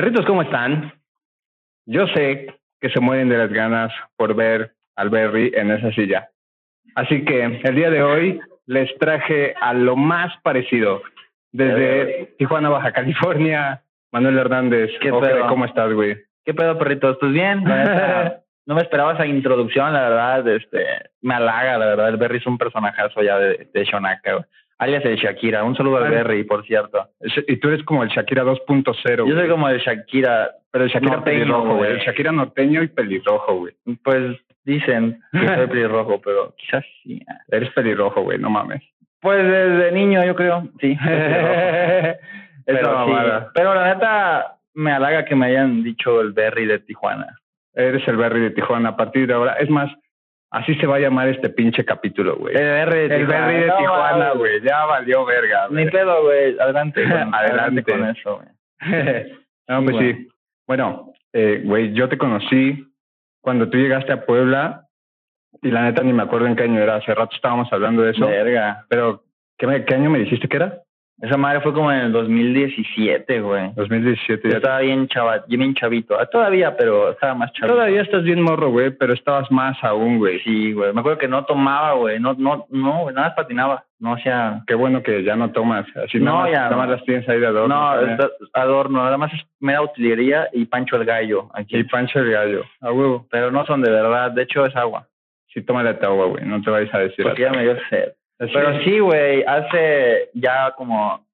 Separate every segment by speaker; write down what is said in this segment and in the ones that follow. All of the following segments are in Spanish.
Speaker 1: Perritos, ¿cómo están? Yo sé que se mueren de las ganas por ver al Berry en esa silla. Así que el día de hoy les traje a lo más parecido. Desde Tijuana, Baja California, Manuel Hernández.
Speaker 2: ¿Qué pedo?
Speaker 1: ¿Cómo estás, güey?
Speaker 2: ¿Qué pedo, perritos? Pues bien, no me esperaba esa introducción, la verdad, este, me halaga, la verdad, el Berry es un personajazo ya de, de Shonaka, güey. Alias el Shakira, un saludo al. Berry, por cierto.
Speaker 1: Y tú eres como el Shakira 2.0.
Speaker 2: Yo soy como el Shakira,
Speaker 1: Pero el Shakira
Speaker 2: norteño,
Speaker 1: pelirrojo, güey. El Shakira norteño y pelirrojo, güey.
Speaker 2: pues dicen que soy pelirrojo, pero quizás sí.
Speaker 1: Eres pelirrojo, güey, no mames.
Speaker 2: Pues desde niño, yo creo, sí. pero, sí, pero la neta, me halaga que me hayan dicho el Berry de Tijuana.
Speaker 1: Eres el Berry de Tijuana a partir de ahora. Es más, así se va a llamar este pinche capítulo, güey.
Speaker 2: El Berry de
Speaker 1: El
Speaker 2: Tijuana.
Speaker 1: Berry de
Speaker 2: No,
Speaker 1: Tijuana,
Speaker 2: mames.
Speaker 1: güey. Ya valió verga,
Speaker 2: Ni pedo, güey. Adelante, con,
Speaker 1: Adelante.
Speaker 2: adelante con eso, güey.
Speaker 1: no, pues
Speaker 2: güey.
Speaker 1: sí. Bueno, eh, güey, yo te conocí cuando tú llegaste a Puebla y la neta ni me acuerdo en qué año era. Hace rato estábamos hablando de eso.
Speaker 2: Verga.
Speaker 1: Pero, ¿qué, me- ¿qué año me dijiste que era?
Speaker 2: Esa madre fue como en el 2017, güey.
Speaker 1: 2017.
Speaker 2: Yo
Speaker 1: Ya
Speaker 2: estaba bien chava, bien chavito. Ah, Todavía, pero estaba más chavito.
Speaker 1: Todavía estás bien morro, güey, pero estabas más aún, güey.
Speaker 2: Sí, güey. Me acuerdo que no tomaba, güey. No, no, no, güey. Nada más patinaba. No hacía...
Speaker 1: Qué bueno que ya no tomas. Así
Speaker 2: No,
Speaker 1: nada, más,
Speaker 2: ya
Speaker 1: nada más las tienes ahí de adorno.
Speaker 2: No, está- adorno. Nada más es mera utilería y Pancho el Gallo. Aquí.
Speaker 1: Y Pancho el gallo. A huevo.
Speaker 2: Pero no son de verdad. De hecho, es agua.
Speaker 1: Sí, tómale tu agua, güey. No te vayas a decir
Speaker 2: Porque ya me dio sed. Pero sí, güey, hace ya como,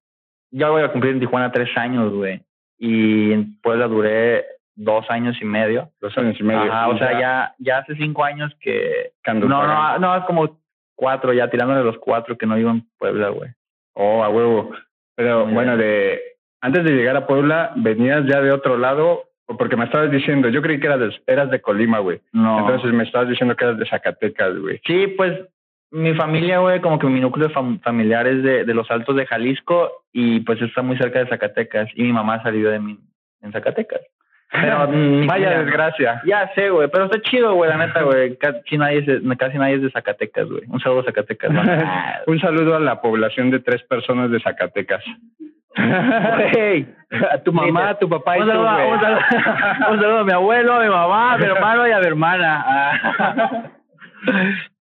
Speaker 2: ya voy a cumplir en Tijuana tres años, güey. Y en Puebla duré dos años y medio.
Speaker 1: Dos años y medio.
Speaker 2: Ajá, o sea, ya, ya hace cinco años que... No, no, no, es como cuatro ya, tirándole los cuatro que no vivo en Puebla, güey.
Speaker 1: Oh, a huevo. Pero
Speaker 2: Muy
Speaker 1: bueno, de antes de llegar a Puebla, venías ya de otro lado, porque me estabas diciendo, yo creí que eras de, eras de Colima, güey.
Speaker 2: No.
Speaker 1: Entonces me estabas diciendo que eras de Zacatecas, güey.
Speaker 2: Sí, pues mi familia, güey, como que mi núcleo fam- familiar es de, de los Altos de Jalisco y pues está muy cerca de Zacatecas y mi mamá salió de mí en Zacatecas. Pero mi
Speaker 1: Vaya desgracia.
Speaker 2: Ya sé, güey, pero está chido, güey, la neta, güey. Casi nadie, es de- casi nadie es de Zacatecas, güey. Un saludo a Zacatecas. Ah,
Speaker 1: Un saludo a la población de tres personas de Zacatecas. A tu mamá, a tu papá y
Speaker 2: un,
Speaker 1: tú,
Speaker 2: saludo,
Speaker 1: güey.
Speaker 2: un, saludo, un saludo a mi abuelo, a mi mamá, a mi hermano y a mi hermana.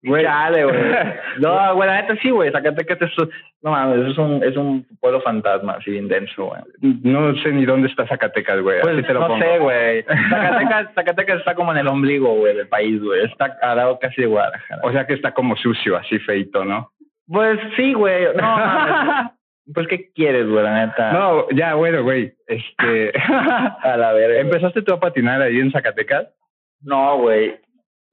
Speaker 1: Güey.
Speaker 2: Chale, güey. No, güey, la neta sí, güey. Zacatecas es, no mames, es un, es un pueblo fantasma, así bien denso, güey.
Speaker 1: No sé ni dónde está Zacatecas, güey.
Speaker 2: Pues
Speaker 1: así te lo
Speaker 2: no
Speaker 1: pongo.
Speaker 2: sé, güey. Zacatecas, Zacatecas está como en el ombligo, güey, del país, güey. Está al lado casi de Guadalajara.
Speaker 1: O sea que está como sucio, así feito, ¿no?
Speaker 2: Pues sí, güey. No, mames. pues ¿qué quieres, güey, la neta?
Speaker 1: No, ya, bueno, güey. Este.
Speaker 2: A la verga.
Speaker 1: ¿Empezaste tú a patinar ahí en Zacatecas?
Speaker 2: No, güey.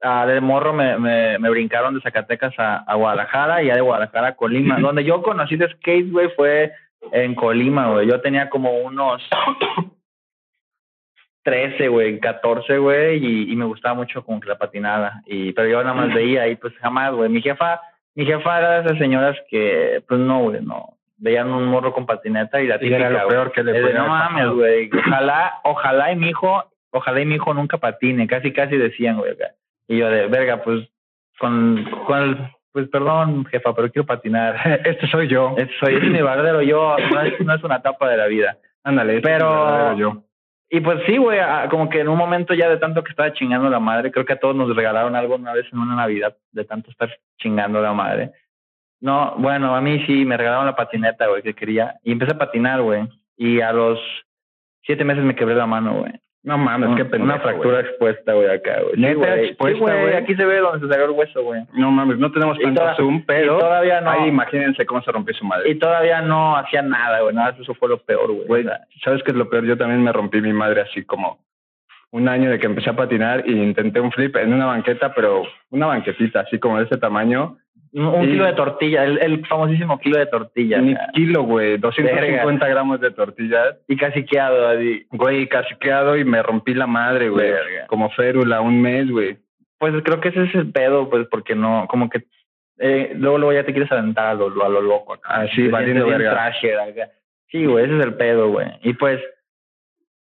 Speaker 2: Ah, de morro me, me, me brincaron de Zacatecas a, a Guadalajara y ya de Guadalajara a Colima. Donde yo conocí de skate, güey, fue en Colima, güey. Yo tenía como unos 13, güey, 14, güey, y, y me gustaba mucho como que la patinada. Y, pero yo nada más veía y pues jamás, güey. Mi jefa, mi jefa era de esas señoras que, pues no, güey, no. Veían un morro con patineta y la típica,
Speaker 1: era lo peor que le
Speaker 2: de, no mames, güey. Ojalá, ojalá y mi hijo, ojalá y mi hijo nunca patine. Casi, casi decían, güey. acá. Y yo de, verga, pues, con, con el, pues perdón, jefa, pero quiero patinar.
Speaker 1: Este soy yo.
Speaker 2: Es, soy, es mi verdadero yo, no es, no es una etapa de la vida.
Speaker 1: Ándale, este
Speaker 2: Pero-
Speaker 1: es yo.
Speaker 2: Y pues sí, güey, ah, como que en un momento ya de tanto que estaba chingando la madre, creo que a todos nos regalaron algo una vez en una Navidad, de tanto estar chingando la madre. No, bueno, a mí sí me regalaron la patineta, güey, que quería. Y empecé a patinar, güey. Y a los siete meses me quebré la mano, güey.
Speaker 1: No mames, qué
Speaker 2: Un-
Speaker 1: pendejo,
Speaker 2: Una fractura expuesta, güey, acá, güey. Sí,
Speaker 1: ¿Neta
Speaker 2: güey.
Speaker 1: expuesta,
Speaker 2: Sí, güey? Aquí se ve donde se salió el hueso, güey.
Speaker 1: No mames, no tenemos tanto
Speaker 2: toda-
Speaker 1: zoom, pero
Speaker 2: todavía no.
Speaker 1: ahí imagínense cómo se rompió su madre.
Speaker 2: Y todavía no hacía nada, güey. Nada, eso fue lo peor, güey.
Speaker 1: ¿sabes qué es lo peor? Yo también me rompí mi madre así como un año de que empecé a patinar y intenté un flip en una banqueta, pero una banquetita así como de ese tamaño.
Speaker 2: Un, un kilo de tortilla, el, el famosísimo kilo de tortilla. Sea,
Speaker 1: kilo, güey, 250 gramos de tortillas.
Speaker 2: y caciqueado, así.
Speaker 1: Güey, caciqueado y me rompí la madre, güey.
Speaker 2: Verga.
Speaker 1: Como férula, un mes, güey.
Speaker 2: Pues creo que ese es el pedo, pues, porque no, como que eh, luego, luego ya te quieres aventar a lo, a lo loco acá.
Speaker 1: Ah, sí,
Speaker 2: Te
Speaker 1: valiendo verga.
Speaker 2: trasher acá. Sí, güey, ese es el pedo, güey. Y pues,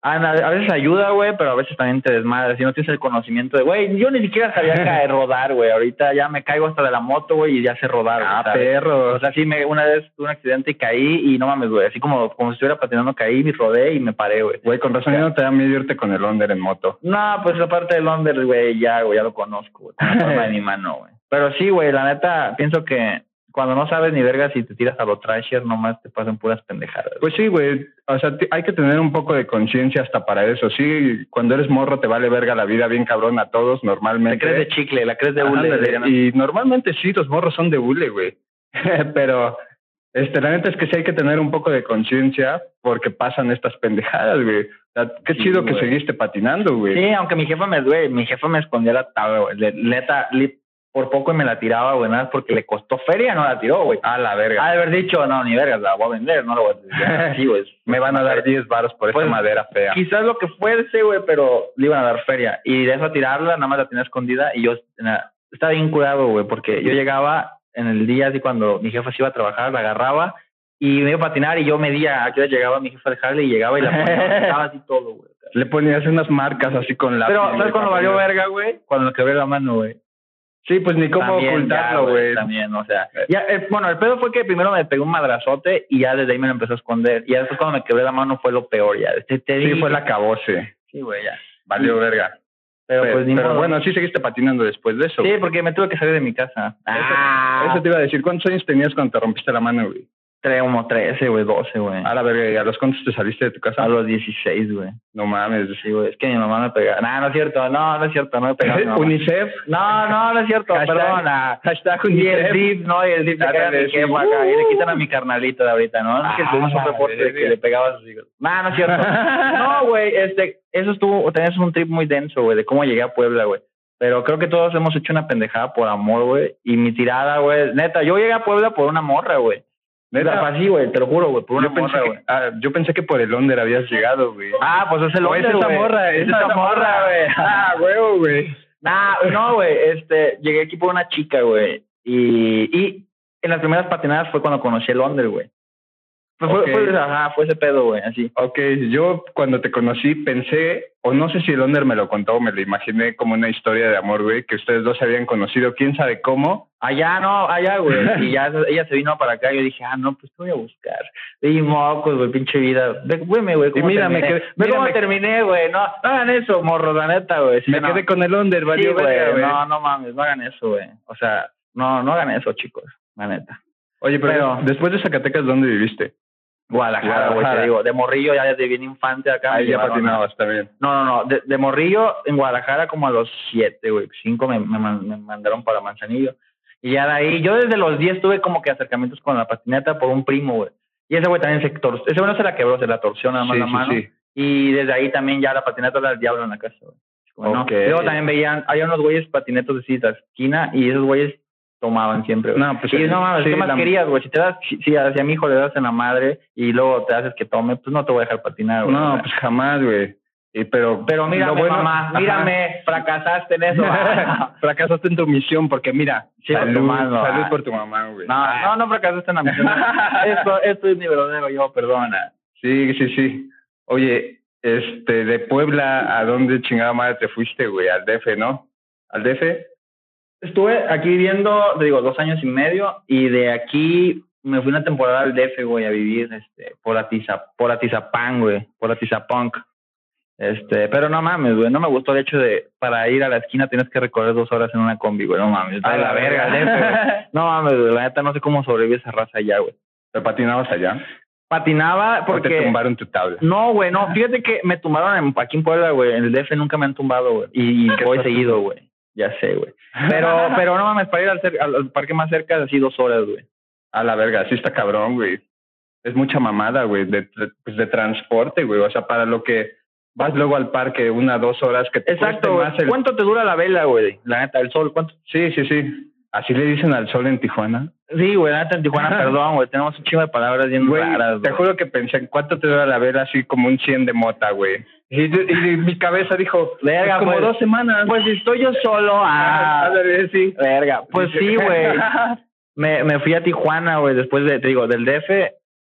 Speaker 2: A, a veces ayuda, güey, pero a veces también te desmadres. Si no tienes el conocimiento de, güey, yo ni siquiera sabía caer, rodar, güey. Ahorita ya me caigo hasta de la moto, güey, y ya sé rodar.
Speaker 1: Ah, perro.
Speaker 2: O sea, sí, me, una vez tuve un accidente y caí y no mames, güey. Así como, como si estuviera patinando, caí, me rodé y me paré, güey.
Speaker 1: Güey, con razón ya no te da miedo irte con el Onder en moto.
Speaker 2: No, pues aparte del Under, güey, ya, güey, ya lo conozco, güey. la de mi mano, güey. Pero sí, güey, la neta, pienso que cuando no sabes ni vergas y te tiras a lo trasher, nomás te pasan puras pendejadas.
Speaker 1: Pues sí, güey. O sea, hay que tener un poco de conciencia hasta para eso. Sí, cuando eres morro te vale verga la vida bien cabrón a todos
Speaker 2: Te
Speaker 1: normalmente.
Speaker 2: crees de chicle, la crees de hule.
Speaker 1: Y normalmente sí, los morros son de hule, güey. Pero este, la neta es que sí hay que tener un poco de conciencia porque pasan estas pendejadas, güey. O sea, qué
Speaker 2: Sí,
Speaker 1: chido que seguiste patinando, güey.
Speaker 2: Sí, aunque mi jefa me, güey, mi jefa me escondía la tabla, güey. Neta, por poco y me la tiraba, güey, nada porque le costó feria, no la tiró, güey.
Speaker 1: A la verga.
Speaker 2: Ha de haber dicho, no, ni vergas, la voy a vender, no la voy a tirar. Sí, güey.
Speaker 1: Me van a dar 10 varos por
Speaker 2: Pues,
Speaker 1: esta madera fea.
Speaker 2: Quizás lo que fuese, güey, pero le iban a dar feria. Y de eso a tirarla, nada más la tenía escondida. Y yo na- estaba bien curado, güey, porque yo llegaba en el día, así cuando mi jefa se iba a trabajar, la agarraba y me iba a patinar. Y yo medía a qué hora llegaba mi jefa a dejarle y llegaba y la ponía. así todo, güey.
Speaker 1: Le ponías unas marcas así con la.
Speaker 2: Pero, ¿sabes cuando valió verga, güey? Cuando quebré la mano, güey.
Speaker 1: Sí, pues ni cómo
Speaker 2: También,
Speaker 1: ocultarlo, güey.
Speaker 2: También, o sea. Ya, eh, bueno, el pedo fue que primero me pegó un madrazote y ya desde ahí me lo empezó a esconder. Y ya después cuando me quebré la mano fue lo peor, ya. Te, te
Speaker 1: Sí, fue la cabose.
Speaker 2: Sí, güey, ya.
Speaker 1: Valió verga.
Speaker 2: Pero,
Speaker 1: Pero,
Speaker 2: pues ni
Speaker 1: pero
Speaker 2: modo.
Speaker 1: bueno, sí seguiste patinando después de eso.
Speaker 2: Sí, porque me tuve que salir de mi casa. Ah,
Speaker 1: Eso te iba a decir. ¿Cuántos años tenías cuando te rompiste la mano, güey?
Speaker 2: Como 13, güey, 12, güey.
Speaker 1: A la verga, ¿y a los cuántos te saliste de tu casa?
Speaker 2: A los 16, güey.
Speaker 1: No mames.
Speaker 2: Sí, güey, es que mi mamá me pegaba. No, no es cierto, no, no es cierto, no me pegaba.
Speaker 1: UNICEF.
Speaker 2: No, no, no es cierto,
Speaker 1: Hashtag-
Speaker 2: perdona.
Speaker 1: Hashtag
Speaker 2: Y el
Speaker 1: UNICEF.
Speaker 2: DIP, no, y el DIP le caga mi jefa acá, y le quitan a mi carnalito de ahorita, ¿no? Es que
Speaker 1: Ah,
Speaker 2: tuvimos un reporte de que le pegaba a sus hijos. No, no es cierto. No, güey, este, eso estuvo, tenías un trip muy denso, güey, de cómo llegué a Puebla, güey. Pero creo que todos hemos hecho una pendejada por amor, güey. Y mi tirada, güey, neta, yo llegué a Puebla por una morra, güey.
Speaker 1: Neta,
Speaker 2: así, güey, te lo juro, güey, por una
Speaker 1: Yo pensé,
Speaker 2: morra,
Speaker 1: que,
Speaker 2: güey.
Speaker 1: ah, yo pensé que por el Onder habías llegado, güey.
Speaker 2: Ah, pues es el
Speaker 1: O es esa morra,
Speaker 2: es
Speaker 1: esa
Speaker 2: morra, güey.
Speaker 1: Ah, huevo, güey.
Speaker 2: Nah, no, güey, este, llegué aquí por una chica, güey. Y, y en las primeras patinadas fue cuando conocí el Onder, güey. Fue, fue- fue- ajá, fue ese pedo, güey, así.
Speaker 1: Ok, yo cuando te conocí pensé, o no sé si el Onder me lo contó me lo imaginé como una historia de amor, güey, que ustedes dos se habían conocido, quién sabe cómo.
Speaker 2: Allá, no, allá, güey. Y ya ella se vino para acá y yo dije, ah, no, pues te voy a buscar. Y mocos, güey, pinche vida. Güey, güey, cómo
Speaker 1: Y mira, me
Speaker 2: terminé.
Speaker 1: quedé-
Speaker 2: Ve cómo terminé, güey. No, no hagan eso, morro, la neta, güey. Sí,
Speaker 1: me
Speaker 2: no.
Speaker 1: quedé con el Onder,
Speaker 2: Sí,
Speaker 1: valió verga,
Speaker 2: güey.
Speaker 1: güey.
Speaker 2: No, no mames, no hagan eso, güey. O sea, no, no hagan eso, chicos, la neta.
Speaker 1: Oye, pero,
Speaker 2: pero-
Speaker 1: después de Zacatecas, ¿dónde viviste?
Speaker 2: Guadalajara, güey, te digo. De morrillo, ya desde bien infante acá.
Speaker 1: Ahí ya patinabas también.
Speaker 2: No, no, no. De, de morrillo en Guadalajara como a los siete, güey. Cinco me, me, me mandaron para Manzanillo. Y ya de ahí, yo desde los diez tuve como que acercamientos con la patineta por un primo, güey. Y ese güey también se torció. Ese güey no se la quebró, se la torció nada más
Speaker 1: Sí,
Speaker 2: la mano.
Speaker 1: sí.
Speaker 2: Y desde ahí también ya la patineta era el diablo en la casa, güey. Como, ¿no?
Speaker 1: Ok.
Speaker 2: Luego también veían, había unos güeyes patinetos de cita esquina y esos güeyes tomaban siempre.
Speaker 1: No, pues
Speaker 2: y no mames,
Speaker 1: sí,
Speaker 2: ¿qué más
Speaker 1: la-
Speaker 2: querías, güey? Si te das, si, si a, mi hijo le das en la madre y luego te haces que tome, pues no te voy a dejar patinar, güey.
Speaker 1: No, pues jamás, güey. Pero,
Speaker 2: pero mírame,
Speaker 1: bueno-
Speaker 2: mamá,
Speaker 1: Ajá.
Speaker 2: mírame, fracasaste en eso.
Speaker 1: Fracasaste en tu misión porque mira,
Speaker 2: Sí,
Speaker 1: salud, salud
Speaker 2: ah.
Speaker 1: por tu mamá, güey.
Speaker 2: no, no, no fracasaste en la misión. esto, esto es mi verdadero yo, perdona.
Speaker 1: Sí, sí, sí. Oye, este, de Puebla, ¿a dónde chingada madre te fuiste, güey? Al DF, ¿no? ¿Al DF?
Speaker 2: Estuve aquí viviendo, te digo, dos años y medio y de aquí me fui una temporada al DF, güey, a vivir este, por, Atiza, por Atizapán, güey, por Atizapunk. Este, pero no mames, güey, no me gustó el hecho de para ir a la esquina tienes que recorrer dos horas en una combi, güey, no mames. de la verga, DF, güey. No mames, güey, la neta no sé cómo sobrevive esa raza allá, güey.
Speaker 1: ¿Te patinabas allá?
Speaker 2: Patinaba
Speaker 1: ¿O te
Speaker 2: porque...
Speaker 1: tumbaron tu tabla?
Speaker 2: No, güey, no. Fíjate que me tumbaron en- aquí en Puebla, güey. En el DF nunca me han tumbado, güey. Y, y
Speaker 1: ¿Qué
Speaker 2: voy seguido, güey. Ya sé, güey. Pero, pero no mames, para ir al, parque más cerca, así dos horas, güey.
Speaker 1: A la verga, sí está cabrón, güey. Es mucha mamada, güey, de, pues de transporte, güey. O sea, para lo que vas luego al parque una, dos horas que te
Speaker 2: Exacto,
Speaker 1: más el...
Speaker 2: ¿Cuánto te dura la vela, güey? La neta, el sol, ¿cuánto?
Speaker 1: Sí, sí, sí. Así le dicen al sol en Tijuana.
Speaker 2: Sí, güey, en Tijuana, perdón, güey. Tenemos un chingo de palabras bien
Speaker 1: Güey,
Speaker 2: raras,
Speaker 1: te
Speaker 2: güey.
Speaker 1: juro que pensé, ¿cuánto te dura la vela? Así como un 100 de mota, güey. Y, y mi cabeza dijo,
Speaker 2: Verga,
Speaker 1: como
Speaker 2: pues.
Speaker 1: dos semanas.
Speaker 2: Pues estoy yo solo, ah,
Speaker 1: Ándale, sí.
Speaker 2: verga. Pues sí, güey. Me, me fui a Tijuana, güey, después de, te digo, del DF,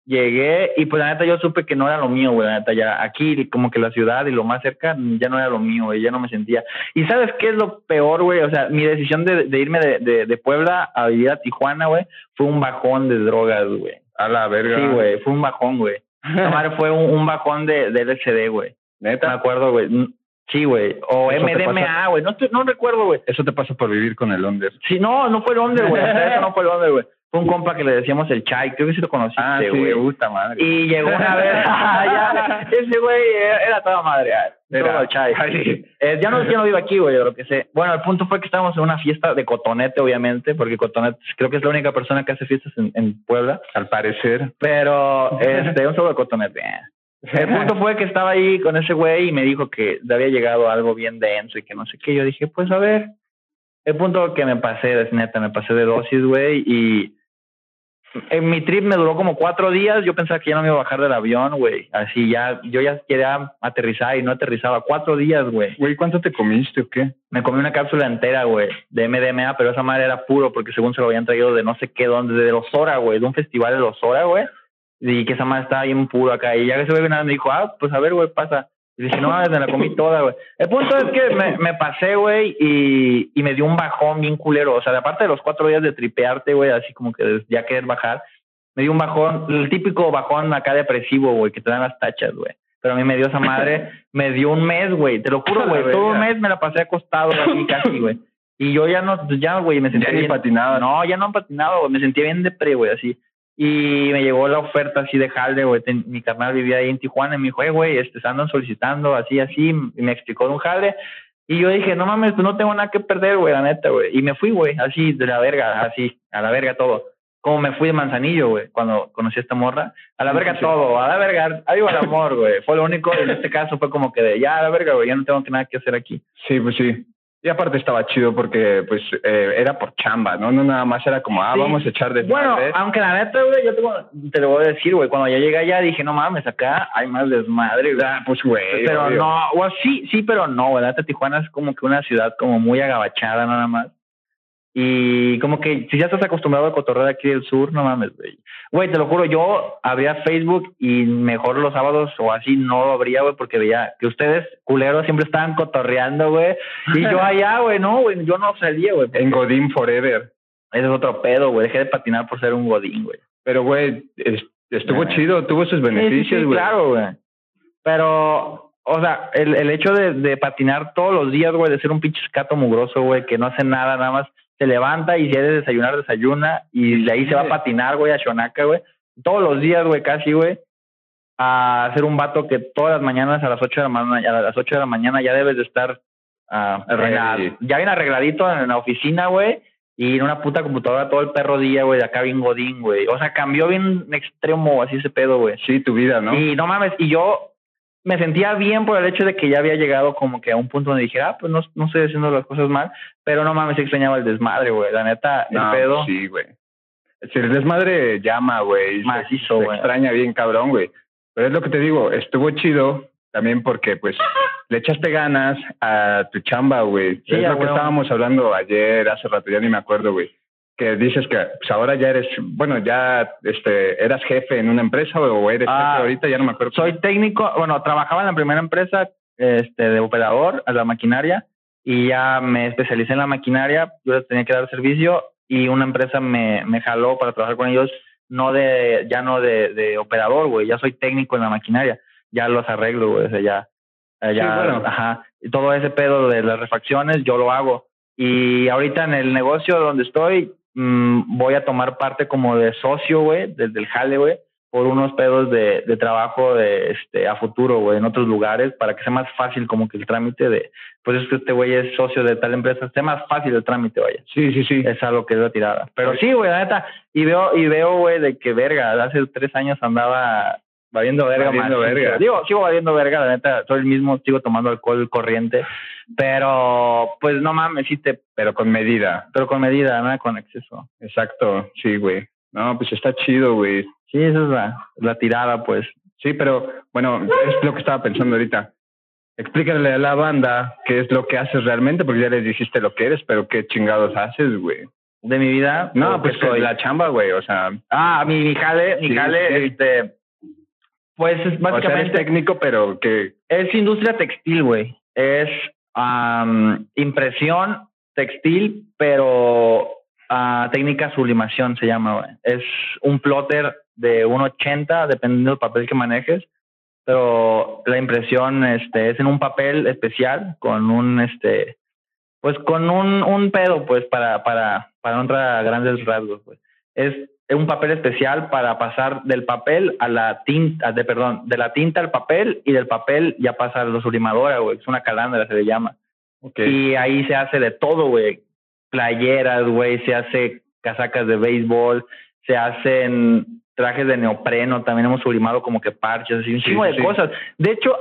Speaker 2: llegué y pues la neta yo supe que no era lo mío, güey, la neta ya aquí como que la ciudad y lo más cerca ya no era lo mío, güey, ya no me sentía. Y sabes qué es lo peor, güey, o sea, mi decisión de, de irme de, de, de, Puebla a vivir a Tijuana, güey, fue un bajón de drogas, güey.
Speaker 1: A la verga.
Speaker 2: Sí, güey, fue un bajón, güey. madre fue un, un bajón de, de LSD, güey.
Speaker 1: Neta.
Speaker 2: Me acuerdo, güey. Sí, güey. O MDMA, güey. No, no recuerdo, güey.
Speaker 1: Eso te pasa por vivir con el Onder.
Speaker 2: Sí, no, no fue el Onder, güey. Eso no fue el Onder, güey. Fue un compa que le decíamos el Chai, creo que sí lo conociste,
Speaker 1: Ah, sí,
Speaker 2: güey.
Speaker 1: me gusta, madre.
Speaker 2: Y llegó una vez, ya, ese güey era, toda madre, ah,
Speaker 1: Era.
Speaker 2: todo el Chai.
Speaker 1: Ay.
Speaker 2: Eh, ya, no, ya no vive aquí, güey, lo que sé. Bueno, el punto fue que estábamos en una fiesta de Cotonete, obviamente, porque Cotonete creo que es la única persona que hace fiestas en, en Puebla.
Speaker 1: Al parecer.
Speaker 2: Pero, este, un saludo de Cotonete. El punto fue que estaba ahí con ese güey y me dijo que le había llegado algo bien denso y que no sé qué. Yo dije, pues a ver. El punto que me pasé, es neta, me pasé de dosis, güey, y en mi trip me duró como cuatro días. Yo pensaba que ya no me iba a bajar del avión, güey. Así ya, yo ya quería aterrizar y no aterrizaba. Cuatro días, güey.
Speaker 1: Güey, ¿cuánto te comiste o qué?
Speaker 2: Me comí una cápsula entera, güey, de MDMA, pero esa madre era puro porque según se lo habían traído de no sé qué, dónde, de los Hora, güey, de un festival de los Hora, güey. Y que esa madre estaba bien puro acá. Y ya que ese güey nada me dijo, ah, pues a ver, güey, pasa. Y dije, no, me la comí toda, güey. El punto es que me, me pasé, güey, y, y me dio un bajón bien culero. O sea, aparte de los cuatro días de tripearte, güey, así como que ya querer bajar, me dio un bajón, el típico bajón acá depresivo, güey, que te dan las tachas, güey. Pero a mí me dio esa madre, me dio un mes, güey, te lo juro, güey, todo un mes me la pasé acostado así casi, güey. Y yo ya no, ya, güey, me sentía
Speaker 1: Ya
Speaker 2: bien.
Speaker 1: patinabas.
Speaker 2: No, ya no patinaba, güey, me sentía bien depre, güey, así. Y me llegó la oferta así de jalde, güey. Mi carnal vivía ahí en Tijuana y me dijo, güey, este, se andan solicitando así, así. Y me explicó de un jalde. Y yo dije, no mames, pues no tengo nada que perder, güey, la neta, güey. Y me fui, güey, así, de la verga, así, a la verga todo. Como me fui de Manzanillo, güey, cuando conocí a esta morra. A la verga
Speaker 1: Sí.
Speaker 2: todo, a la verga, adiós el amor, güey. Fue lo único, en este caso fue como que de, ya, a la verga, güey, ya no tengo nada que hacer aquí.
Speaker 1: Sí, pues sí. Y aparte estaba chido porque, pues, eh, era por chamba, ¿no? No nada más era como, ah,
Speaker 2: Sí.
Speaker 1: vamos a echar de
Speaker 2: Bueno, aunque la neta, güey, yo te, te lo voy a decir, güey, cuando ya llegué allá dije, no mames, acá hay más desmadre, güey.
Speaker 1: Ah, pues, güey.
Speaker 2: pero
Speaker 1: obvio.
Speaker 2: no, o sí, sí, pero no, güey, la neta Tijuana es como que una ciudad como muy agabachada nada más. Y como que si ya estás acostumbrado a cotorrear aquí del sur, no mames, güey. Güey, te lo juro, yo abría Facebook y mejor los sábados o así no lo abría, güey, porque veía que ustedes, culeros, siempre estaban cotorreando, güey. Y yo allá, güey, no, güey, yo no salía, güey.
Speaker 1: En Godín Forever.
Speaker 2: Ese es otro pedo, güey. Dejé de patinar por ser un godín, güey.
Speaker 1: Pero, güey, es- estuvo
Speaker 2: Ah.
Speaker 1: chido, tuvo sus
Speaker 2: Sí, sí,
Speaker 1: beneficios,
Speaker 2: sí,
Speaker 1: güey.
Speaker 2: claro, güey. Pero, o sea, el, el hecho de, de patinar todos los días, güey, de ser un pinche escato mugroso, güey, que no hace nada, nada más se levanta y si hay de desayunar, desayuna y de ahí se va a patinar, güey, a Xonaca, güey. Todos los días, güey, casi, güey. A ser un vato que todas las mañanas a las 8 de la mañana, a las 8 de la mañana ya debes de estar la- ya bien arregladito en la oficina, güey. Y en una puta computadora todo el perro día, güey, de acá bien godín, güey. O sea, cambió bien extremo así ese pedo, güey.
Speaker 1: Sí, tu vida, ¿no?
Speaker 2: Y no mames, y yo me sentía bien por el hecho de que ya había llegado como que a un punto donde dije, ah, pues no, no estoy haciendo las cosas mal, pero no mames, extrañaba el desmadre, güey. La neta, el
Speaker 1: No,
Speaker 2: pedo.
Speaker 1: Sí, güey. Si el desmadre llama, güey.
Speaker 2: Macizo, güey.
Speaker 1: extraña bien cabrón, güey. Pero es lo que te digo, estuvo chido también porque, pues, le echaste ganas a tu chamba, güey.
Speaker 2: Sí,
Speaker 1: es lo que estábamos hablando ayer, hace rato, ya ni me acuerdo, güey. Que dices que, pues, ahora ya eres, bueno, ya, este, eras jefe en una empresa o eres
Speaker 2: Ah,
Speaker 1: jefe ahorita, ya no me acuerdo.
Speaker 2: Soy técnico, bueno, trabajaba en la primera empresa este, de operador a la maquinaria y ya me especialicé en la maquinaria, yo les tenía que dar servicio y una empresa me, me jaló para trabajar con ellos, no de, ya no de, de operador, güey, ya soy técnico en la maquinaria, ya los arreglo, güey, o sea, ya, eh, ya,
Speaker 1: Sí, bueno.
Speaker 2: ajá, y todo ese pedo de las refacciones yo lo hago y ahorita en el negocio donde estoy mm, voy a tomar parte como de socio, güey, desde el jale, güey, por unos pedos de, de trabajo de este a futuro, güey, en otros lugares, para que sea más fácil como que el trámite de, pues es que este güey es socio de tal empresa, sea más fácil el trámite, vaya.
Speaker 1: Sí, sí, sí.
Speaker 2: Es algo que es la tirada. Pero sí, güey, la neta, y veo, y veo, güey, de que verga, hace tres años andaba valiendo verga,
Speaker 1: Valiendo verga.
Speaker 2: Digo, sigo valiendo verga, la neta, soy el mismo, sigo tomando alcohol corriente, pero pues no mames, sí
Speaker 1: Pero con medida.
Speaker 2: pero con medida, nada con exceso.
Speaker 1: Exacto, sí, güey. No, pues está chido, güey.
Speaker 2: Sí, esa es la, la tirada, pues.
Speaker 1: Sí, pero bueno, es lo que estaba pensando ahorita. Explícale a la banda qué es lo que haces realmente, porque ya les dijiste lo que eres, pero qué chingados haces, güey.
Speaker 2: de mi vida.
Speaker 1: No, pues soy la chamba, güey, o sea.
Speaker 2: Ah, mi, mi jale, mi jale, este. Pues es básicamente.
Speaker 1: O técnico, pero que.
Speaker 2: Es industria textil, güey. Es impresión textil, pero uh, técnica sublimación se llama, güey. Es un plotter de 1.80, dependiendo del papel que manejes. Pero la impresión este, es en un papel especial con un este pues con un, un pedo, pues, para, para, para no entrar a grandes rasgos, pues. Es un papel especial para pasar del papel a la tinta, de perdón, de la tinta al papel y del papel ya pasa a la sublimadora, güey. Es una calandra, se le llama. Y ahí se hace de todo, güey. Playeras, güey, se hace casacas de béisbol, se hacen trajes de neopreno, también hemos sublimado como que parches, así un chingo de cosas. De hecho,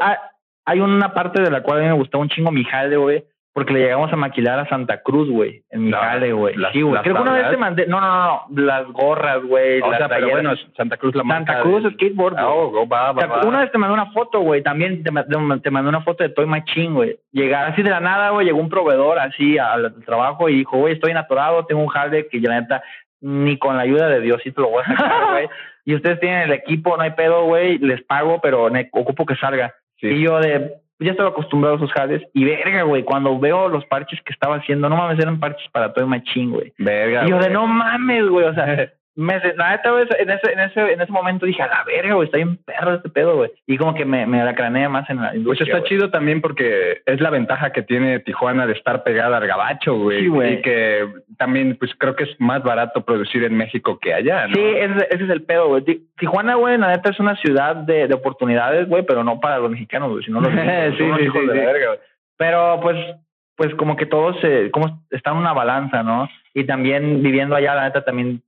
Speaker 2: hay una parte de la cual a mí me gustaba un chingo mi jale, güey, porque le llegamos a maquilar a Santa Cruz, güey, en mi jale, güey. Sí, güey. Creo que una vez te mandé, no, no, no, las gorras, güey.
Speaker 1: O sea, pero bueno, Santa Cruz la
Speaker 2: Santa Cruz skateboard.
Speaker 1: Ah, oh, va, va,
Speaker 2: Una vez te mandé una foto, güey, también te, te mandé una foto de Toy Machine, güey. Llegar así de la nada, güey, llegó un proveedor así al trabajo y dijo, güey, estoy inatorado, tengo un jale que la neta ni con la ayuda de Diosito lo voy a sacar, güey. y ustedes tienen el equipo, no hay pedo, güey, les pago, pero ocupo que salga. Y yo de, ya estaba acostumbrado a esos jales y verga, güey, cuando veo los parches que estaba haciendo, no mames, eran parches para todo el machín, güey.
Speaker 1: Verga.
Speaker 2: Y yo de no mames, güey, o sea, me, la neta, en ese, en ese, en ese momento dije, a la verga, güey, está bien perro este pedo, güey. Y como que me, me la craneé más en la industria.
Speaker 1: Pues está chido también porque es la ventaja que tiene Tijuana de estar pegada al gabacho, güey. Sí, güey. Y que también, pues creo que es más barato producir en México que allá, ¿no?
Speaker 2: Sí, ese, ese es el pedo, güey. Tijuana, güey, la neta es una ciudad de, de oportunidades, güey, pero no para los mexicanos, güey, sino los, mexicanos, sí, sí, hijos de la verga. Pero, pues, pues como que todo se, como está en una balanza, ¿no? Y también viviendo allá, la neta, también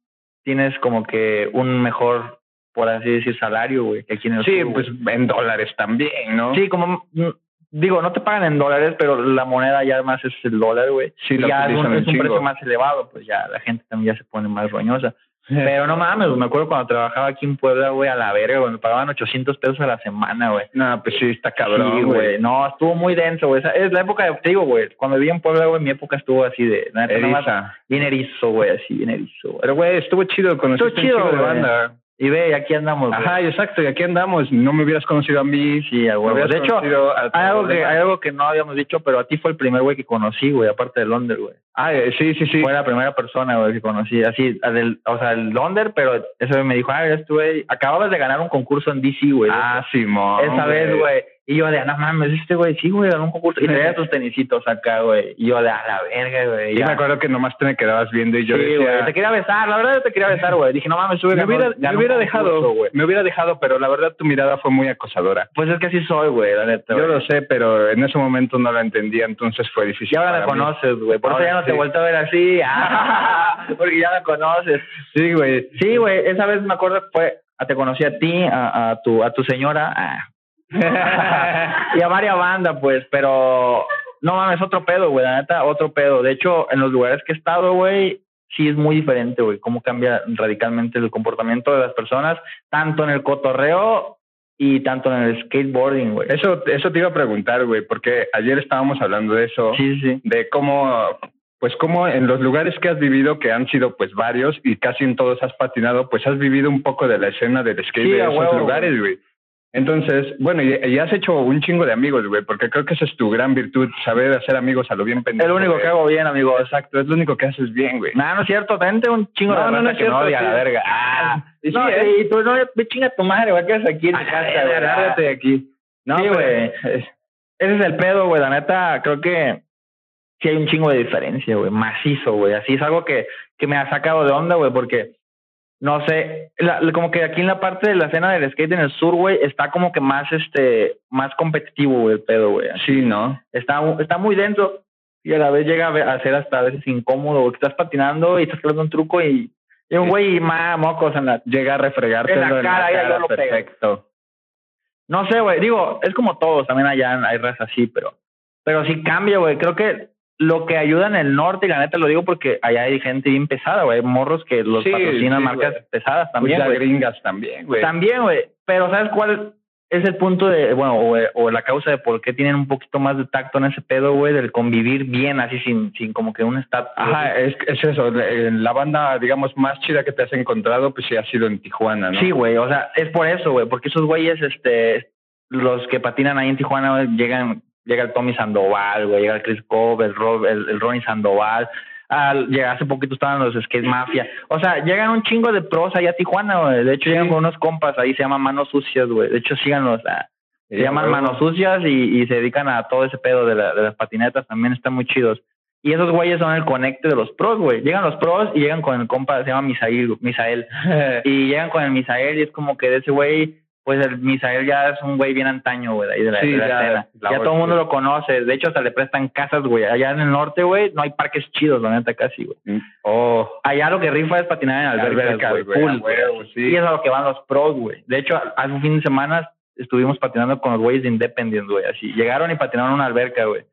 Speaker 2: tienes como que un mejor, por así decir, salario, güey, que aquí en el
Speaker 1: Sí, pues en dólares también, ¿no?
Speaker 2: Sí, como mm, digo, no te pagan en dólares, pero la moneda ya más es el dólar, güey.
Speaker 1: Sí,
Speaker 2: ya es un, es un precio más elevado, pues ya la gente también ya se pone más roñosa. Pero no mames, me acuerdo cuando trabajaba aquí en Puebla, güey, a la verga, güey, me pagaban 800 pesos a la semana, güey.
Speaker 1: No, pues sí, está cabrón, güey.
Speaker 2: No, estuvo muy denso, güey. Es la época de, te digo, güey, cuando vivía en Puebla, güey, mi época estuvo así de,
Speaker 1: nada,
Speaker 2: bien erizo, güey, así, bien erizo.
Speaker 1: Pero, güey, estuvo chido, con
Speaker 2: estuvo chido, de banda. Y ve, aquí andamos.
Speaker 1: Ajá, exacto, y aquí andamos. No me hubieras conocido a mí.
Speaker 2: Sí, a huevo. De hecho, hay algo, que, hay algo que no habíamos dicho, pero a ti fue el primer güey que conocí, güey, aparte de Londres, güey.
Speaker 1: Ah, eh, sí, sí, sí.
Speaker 2: Fue la primera persona, güey, que conocí. Así, del, o sea, el Londres, pero ese me dijo, ah, estuve, acababas de ganar un concurso en DC, güey.
Speaker 1: Ah, Simón.
Speaker 2: Esa vez, güey. Y yo de, no mames, este güey, sí, güey, ganó un concurso. Y traía tus tenisitos acá, güey. Y yo de, a la verga, güey.
Speaker 1: Y me acuerdo que nomás te me quedabas viendo y yo
Speaker 2: sí,
Speaker 1: decía...
Speaker 2: güey, te quería besar, la verdad te quería besar, güey. Dije, no mames, sube.
Speaker 1: Me hubiera, me hubiera dejado, güey. Me hubiera dejado, pero la verdad tu mirada fue muy acosadora.
Speaker 2: Pues es que así soy, güey, la neta.
Speaker 1: Yo lo sé, pero en ese momento no lo entendía, entonces fue difícil.
Speaker 2: Y ahora me conoces, güey. Por eso ya no te he vuelto a ver así. Ah, porque ya me conoces.
Speaker 1: Sí, güey.
Speaker 2: Sí, güey. Esa vez me acuerdo que fue, te conocí a ti, a, a tu, a tu señora. Ah, y a varias bandas, pues, pero no mames, otro pedo, güey, la neta, otro pedo. De hecho, en los lugares que he estado, güey, sí es muy diferente, güey, cómo cambia radicalmente el comportamiento de las personas, tanto en el cotorreo y tanto en el skateboarding, güey.
Speaker 1: Eso, eso te iba a preguntar, güey, porque ayer estábamos hablando de eso,
Speaker 2: sí, sí.
Speaker 1: de cómo, pues cómo en los lugares que has vivido, que han sido pues varios y casi en todos has patinado, pues has vivido un poco de la escena del skate de esos lugares, güey. Entonces, bueno, y, has hecho un chingo de amigos, güey, porque creo que esa es tu gran virtud, saber hacer amigos a lo bien pendiente.
Speaker 2: Es lo único que hago bien, amigo.
Speaker 1: Exacto, es lo único que haces bien, güey.
Speaker 2: No, no es cierto, vente un chingo
Speaker 1: de
Speaker 2: no,
Speaker 1: no, es cierto,
Speaker 2: odia
Speaker 1: sí.
Speaker 2: la verga. Ah, y no, ¿eh? y tú no, me chinga tu madre, güey, que aquí en tu casa, güey.
Speaker 1: De aquí.
Speaker 2: No, güey. Ese es el pedo, güey, la neta, creo que sí hay un chingo de diferencia, güey, macizo, güey. Así es algo que, que me ha sacado de onda, güey, porque no sé, la, como que aquí en la parte de la escena del skate en el sur, güey, está como que más, este, más competitivo, güey, el pedo, güey.
Speaker 1: Sí, ¿no?
Speaker 2: Está, está muy denso y a la vez llega a ser hasta a veces incómodo, güey, que estás patinando y estás haciendo un truco y, y un güey más mocos en la...
Speaker 1: Llega a refregarte
Speaker 2: en la cara, en la cara lo
Speaker 1: perfecto.
Speaker 2: No sé, güey, digo, es como todos, también allá hay razas así, pero, pero sí cambia, güey, creo que lo que ayuda en el norte, y la neta lo digo porque allá hay gente bien pesada, güey. Morros que los patrocinan marcas pesadas también.
Speaker 1: Pues gringas también, güey.
Speaker 2: También, güey. Pero ¿sabes cuál es el punto de, bueno, o, o, la causa de por qué tienen un poquito más de tacto en ese pedo, güey, del convivir bien, así sin, sin como que un estatus.
Speaker 1: Ajá, es, es eso, la banda, digamos, más chida que te has encontrado, pues sí ha sido en Tijuana, ¿no?
Speaker 2: Sí, güey, o sea, es por eso, güey, porque esos güeyes, este, los que patinan ahí en Tijuana, llegan, llega el Tommy Sandoval, güey, llega el Chris Cove, el, Rob, el, el Ronnie Sandoval, al, hace poquito estaban los Skate Mafia. O sea, llegan un chingo de pros allá a Tijuana, güey. De hecho, llegan con unos compas ahí, se llaman Manos Sucias, güey. De hecho, síganlos. Ah, se llaman Manos Sucias y, y, se dedican a todo ese pedo de, la, de las patinetas. También están muy chidos. Y esos güeyes son el conecte de los pros, güey. Llegan los pros y llegan con el compa, se llama Misael, Misael. y llegan con el Misael y es como que de ese güey pues el Misael ya es un güey bien antaño, güey, ahí de la, sí, ya, Ya todo el mundo lo conoce. De hecho, hasta le prestan casas, güey. Allá en el norte, güey, no hay parques chidos, la neta, casi, güey. Mm. Oh. Allá lo que rifa es patinar en albercas, güey. Cool, güey. Sí. Y es a lo que van los pros, güey. De hecho, hace un fin de semana estuvimos patinando con los güeyes de Independent, güey. Así, llegaron y patinaron en una alberca, güey.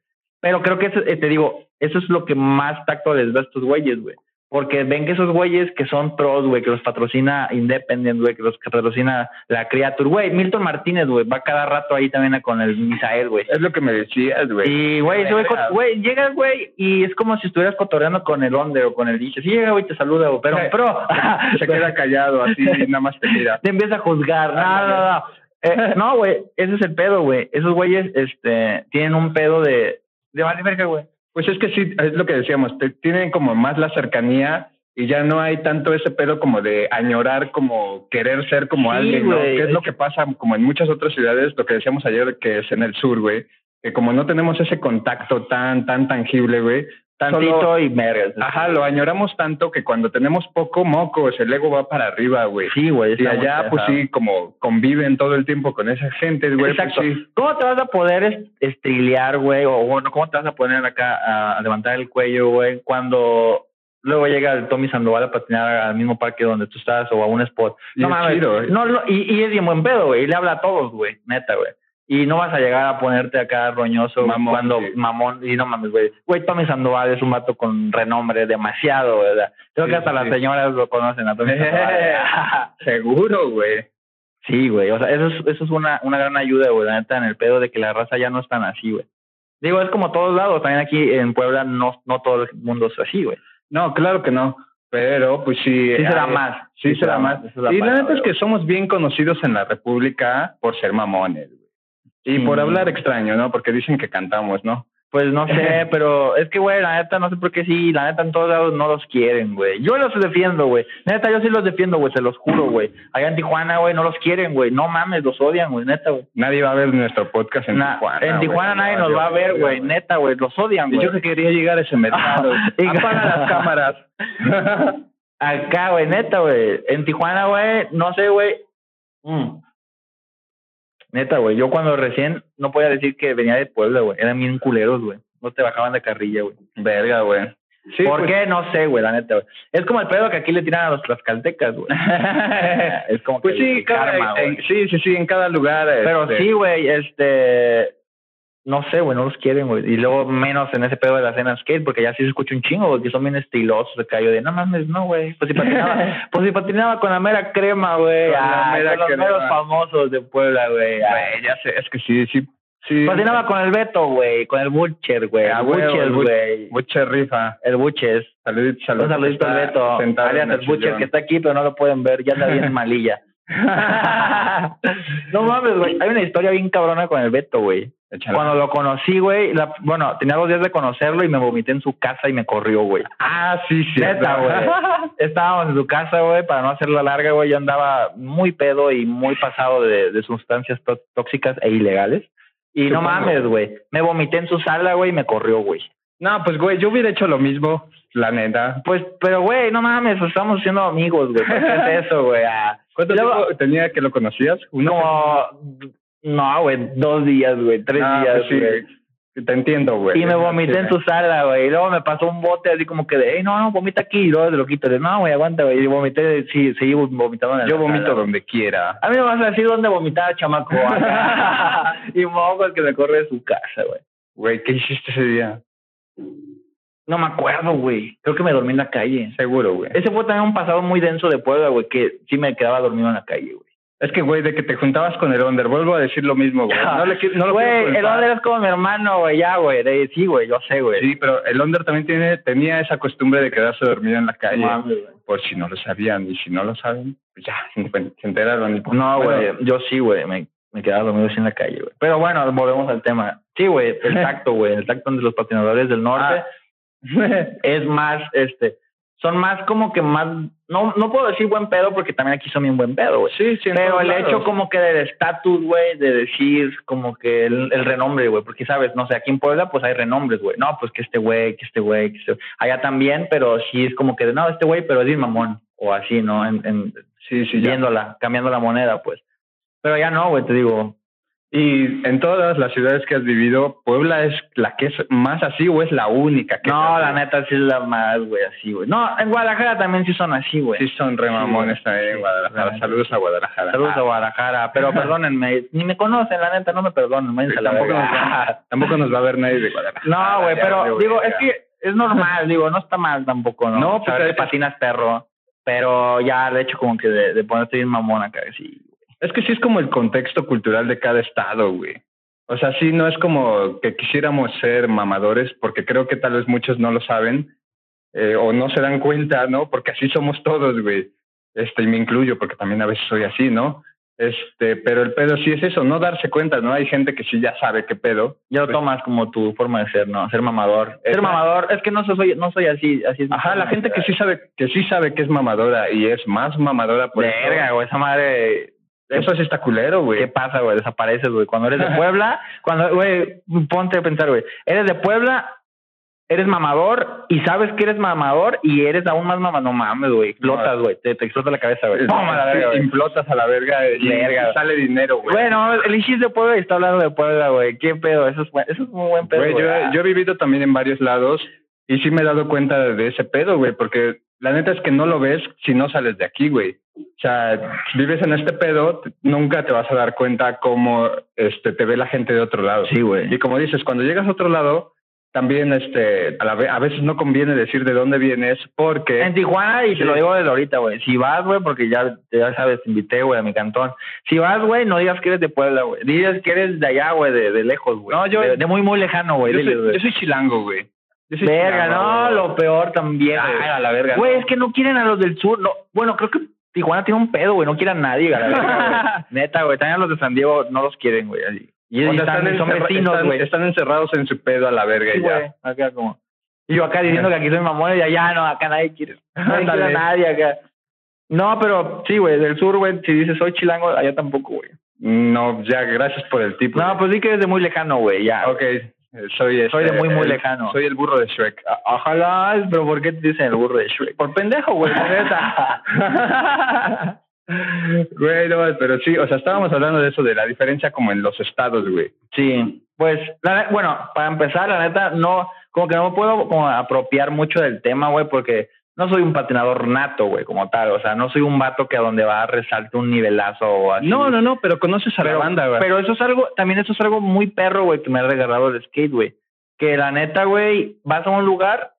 Speaker 2: Pero creo que, eso, eh, te digo, eso es lo que más tacto les da a estos güeyes, güey. Porque ven que esos güeyes que son pros, güey, que los patrocina Independent, güey, que los patrocina la Creature, güey, Milton Martínez, güey, va cada rato ahí también con el Misael, güey.
Speaker 1: Es lo que me decías, güey.
Speaker 2: Y, güey, güey, llegas, güey, y es como si estuvieras cotorreando con el Onder o con el dicho. Sí, llega, güey, te saluda, güey, pero, pro.
Speaker 1: Se queda callado así, nada más te mira.
Speaker 2: Te empieza a juzgar, no, no. Eh, no, güey, ese es el pedo, güey. Esos güeyes, este, tienen un pedo de, de verga, güey.
Speaker 1: Pues es que sí, es lo que decíamos, te, tienen como más la cercanía y ya no hay tanto ese pedo como de añorar, como querer ser como alguien, ¿no? Que es lo que pasa como en muchas otras ciudades, lo que decíamos ayer que es en el sur, güey, que como no tenemos ese contacto tan, tan tangible, güey,
Speaker 2: Tantito y mergas.
Speaker 1: Ajá, lo añoramos tanto que cuando tenemos poco mocos, el ego va para arriba, güey.
Speaker 2: Sí, güey.
Speaker 1: Y allá, pues sí, como conviven todo el tiempo con esa gente, güey. Pues
Speaker 2: Exacto. ¿Cómo te vas a poder estrilear, güey? O bueno, ¿cómo te vas a poner acá a levantar el cuello, güey? Cuando luego llega el Tommy Sandoval a patinar al mismo parque donde tú estás o a un spot. No mames. no, no, y, y es bien buen pedo, güey. Y le habla a todos, güey. Neta, güey. Y no vas a llegar a ponerte acá roñoso cuando mamón, y no mames, güey. Güey, Tommy Sandoval es un vato con renombre demasiado, ¿verdad? Creo que hasta las señoras lo conocen a Tommy Sandoval.
Speaker 1: Seguro, güey.
Speaker 2: Sí, güey. O sea, eso es, eso es una, una gran ayuda, güey, la neta, en el pedo de que la raza ya no es tan así, güey. Digo, es como todos lados. También aquí en Puebla no, no todo el mundo es así, güey.
Speaker 1: No, claro que no. Pero, pues sí.
Speaker 2: Sí será más.
Speaker 1: Sí, será, más. y la neta es que somos bien conocidos en la República por ser mamones. Y por hablar extraño, ¿no? Porque dicen que cantamos, ¿no?
Speaker 2: Pues no sé, pero es que, güey, la neta, no sé por qué sí, la neta en todos lados no los quieren, güey. Yo los defiendo, güey. Neta, yo sí los defiendo, güey, se los juro, güey. Allá en Tijuana, güey, no los quieren, güey. No mames, los odian, güey, neta, güey.
Speaker 1: Nadie va a ver nuestro podcast en Tijuana.
Speaker 2: En Tijuana nadie nos va a ver, güey, neta, güey. Los odian, güey.
Speaker 1: Yo que quería llegar a ese mercado. Apaga las cámaras.
Speaker 2: Acá, güey, neta, güey. En Tijuana, güey, no sé, güey. Mm. Neta, güey. Yo cuando recién no podía decir que venía de Puebla, güey. Eran bien culeros, güey. No te bajaban de carrilla, güey.
Speaker 1: Verga, güey.
Speaker 2: Sí, ¿Por pues qué? No sé, güey, la neta, güey. Es como el pedo que aquí le tiran a los tlaxcaltecas, güey. es como
Speaker 1: pues sí, cada, sí, sí, sí, en cada lugar.
Speaker 2: Pero este sí, güey, este no sé, güey, no los quieren, güey. Y luego menos en ese pedo de la cena skate, porque ya sí se escucha un chingo, güey, que son bien estilosos. Se cayó de, no mames, no, güey. Pues si patinaba, pues si patinaba con la mera crema, güey. Ah, los meros famosos de Puebla, güey.
Speaker 1: Güey, ya sé, es que sí, sí. Sí.
Speaker 2: Patinaba con el Beto, güey, con el Butcher, güey. El Butcher, güey.
Speaker 1: Butcher rifa.
Speaker 2: El Butcher.
Speaker 1: Saluditos,
Speaker 2: saluditos. Un saludito al Beto. Alias el Butcher que está aquí, pero no lo pueden ver, ya está bien malilla. No mames, güey. Hay una historia bien cabrona con el Beto, güey. Cuando lo conocí, güey, bueno, tenía dos días de conocerlo y me vomité en su casa y me corrió, güey.
Speaker 1: Ah, sí, sí.
Speaker 2: Neta, güey. Estábamos en su casa, güey, para no hacerla larga, güey. Yo andaba muy pedo y muy pasado de, de sustancias tóxicas e ilegales. Y no mames, güey. Me vomité en su sala, güey, y me corrió, güey.
Speaker 1: No, pues, güey, yo hubiera hecho lo mismo, la neta.
Speaker 2: Pues, pero, güey, no mames, estamos siendo amigos, güey. ¿Qué es eso, güey? Ah.
Speaker 1: ¿Cuánto tiempo tenía que lo conocías?
Speaker 2: No, no, güey, dos días, güey, tres ah, días, pues
Speaker 1: sí. Te entiendo, güey.
Speaker 2: Y me vomité en tu sala, güey. Y luego me pasó un bote así como que de, hey, no, no, vomita aquí. Y luego lo quito. De, no, güey, aguanta, güey. Y vomité, sí, seguí vomitando en
Speaker 1: Yo vomito donde quiera.
Speaker 2: A mí me vas a decir dónde vomitar, chamaco. y moco el que me corre de su casa, güey.
Speaker 1: Güey, ¿qué hiciste ese día?
Speaker 2: No me acuerdo, güey. Creo que me dormí en la calle.
Speaker 1: Seguro, güey.
Speaker 2: Ese fue también un pasado muy denso de Puebla, güey, que sí me quedaba dormido en la calle, güey.
Speaker 1: Es que, güey, de que te juntabas con el Onder, vuelvo a decir lo mismo, güey. No, le, no lo
Speaker 2: Güey, el. Onder es como mi hermano, güey, ya, güey. Sí, güey, yo sé, güey.
Speaker 1: Sí, pero el Onder también tiene, tenía esa costumbre de quedarse dormido en la calle. Por si no lo sabían. Y si no lo saben, pues ya se enteraron. Y pues,
Speaker 2: No, güey,
Speaker 1: bueno,
Speaker 2: yo sí, güey, me, me quedaba dormido así en la calle, güey. Pero bueno, volvemos al tema. Sí, güey, el tacto, güey, el tacto de los patinadores del norte es más, este, son más como que más, no, no puedo decir buen pedo porque también aquí son bien buen pedo, güey.
Speaker 1: sí, sí.
Speaker 2: Pero el
Speaker 1: lados.
Speaker 2: hecho como que del estatus, güey, de decir como que el, el renombre, güey, porque sabes, no sé, aquí en Puebla pues hay renombres, güey. No, pues que este güey, que este güey, que este... Allá también, pero sí es como que, no, este güey, pero es bien mamón, o así, ¿no? En, en,
Speaker 1: Sí, sí, ya.
Speaker 2: viéndola, cambiando la moneda, pues. Pero ya no, güey, te digo.
Speaker 1: Y en todas las ciudades que has vivido, Puebla es la que es más así o es la única que
Speaker 2: No, la neta sí es la más, güey, así, güey. No, en Guadalajara también sí son así, güey.
Speaker 1: Sí, son re
Speaker 2: Sí,
Speaker 1: también en
Speaker 2: Sí,
Speaker 1: Guadalajara.
Speaker 2: sí.
Speaker 1: Saludos a Guadalajara.
Speaker 2: Saludos
Speaker 1: Ah,
Speaker 2: a Guadalajara, pero perdónenme, ni me conocen, la neta, no me perdonen, a la
Speaker 1: tampoco, nos va, tampoco nos va a ver nadie de Guadalajara.
Speaker 2: No, güey, pero digo, es que es normal, digo, no está mal tampoco, ¿no?
Speaker 1: No, pues,
Speaker 2: Saber patinas perro, pero ya el hecho como que de, de ponerte bien mamón acá, sí.
Speaker 1: Es que sí es como el contexto cultural de cada estado, güey. O sea, sí, no es como que quisiéramos ser mamadores, porque creo que tal vez muchos no lo saben eh, o no se dan cuenta, ¿no? Porque así somos todos, güey. Este, y me incluyo, porque también a veces soy así, ¿no? Este, pero el pedo sí es eso, no darse cuenta, ¿no? Hay gente que sí ya sabe qué pedo.
Speaker 2: Ya lo
Speaker 1: Pues-
Speaker 2: tomas como tu forma de ser, ¿no? Ser mamador. Ser mamador, es que no soy, no soy así, así es.
Speaker 1: Ajá, la gente que sí sabe, que sí sabe que es mamadora y es más mamadora por eso.
Speaker 2: Verga, güey, esa madre.
Speaker 1: Eso sí está culero, güey.
Speaker 2: ¿Qué pasa, güey? Desapareces, güey. Cuando eres de Puebla, cuando, güey, ponte a pensar, güey. Eres de Puebla, eres mamador y sabes que eres mamador y eres aún más mamador. No mames, güey. Explotas, güey. Te, te explota la cabeza, güey.
Speaker 1: Implotas a la verga y,
Speaker 2: Verga.
Speaker 1: sale dinero, güey.
Speaker 2: Bueno, el Ishis de Puebla y está hablando de Puebla, güey. ¿Qué pedo? Eso es, eso es muy buen pedo,
Speaker 1: güey. yo, yo he vivido también en varios lados y sí me he dado cuenta de, ese pedo, güey, porque la neta es que no lo ves si no sales de aquí, güey. O sea, vives en este pedo, nunca te vas a dar cuenta cómo este, te ve la gente de otro lado.
Speaker 2: Sí, güey.
Speaker 1: Y como dices, cuando llegas a otro lado, también este, a, la ve- a veces no conviene decir de dónde vienes porque...
Speaker 2: En Tijuana, y te lo digo desde ahorita, güey. Si vas, güey, porque ya, ya sabes, te invité, güey, a mi cantón. Si vas, güey, no digas que eres de Puebla, güey. Digas que eres de allá, güey, de, de lejos, güey.
Speaker 1: No, yo-
Speaker 2: De, de muy, muy lejano,
Speaker 1: yo,
Speaker 2: güey.
Speaker 1: yo soy chilango, güey.
Speaker 2: Verga, no, lo peor también,
Speaker 1: Ay,
Speaker 2: güey.
Speaker 1: a la verga.
Speaker 2: Güey,
Speaker 1: no.
Speaker 2: es que no quieren a los del sur. No, bueno, creo que Tijuana tiene un pedo, güey. No quieren a nadie, a la verga, güey. Neta, güey. También a los de San Diego no los quieren, güey. Y,
Speaker 1: O
Speaker 2: y
Speaker 1: sea,
Speaker 2: están,
Speaker 1: están,
Speaker 2: son vecinos, güey.
Speaker 1: están encerrados en su pedo a la verga
Speaker 2: Sí,
Speaker 1: y ya.
Speaker 2: Acá como. Y yo acá diciendo que aquí soy mamón y allá no, acá nadie quiere. Nadie quiere a
Speaker 1: Ándale.
Speaker 2: nadie acá. No, pero sí, güey, del sur, güey, si dices soy chilango, allá tampoco, güey.
Speaker 1: No, ya, gracias por el tipo.
Speaker 2: No, pues sí que eres de muy lejano, güey, ya.
Speaker 1: Ok, eh, soy
Speaker 2: Soy de
Speaker 1: este,
Speaker 2: muy, muy
Speaker 1: el-
Speaker 2: lejano.
Speaker 1: Soy el burro de Shrek.
Speaker 2: A- Ojalá, pero ¿por qué te dicen el burro de Shrek?
Speaker 1: Por pendejo, güey, neta. Güey, no, pero sí, o sea, estábamos hablando de eso, de la diferencia como en los estados, güey.
Speaker 2: Sí, pues, la bueno, para empezar, la neta, no, como que no me puedo como apropiar mucho del tema, güey, porque no soy un patinador nato, güey, como tal, o sea, no soy un vato que a donde va resalte un nivelazo o así.
Speaker 1: No, no, no, pero conoces a
Speaker 2: pero,
Speaker 1: la banda, güey.
Speaker 2: pero eso es algo, también eso es algo muy perro, güey, que me ha regalado el skate, güey. Que la neta, güey, vas a un lugar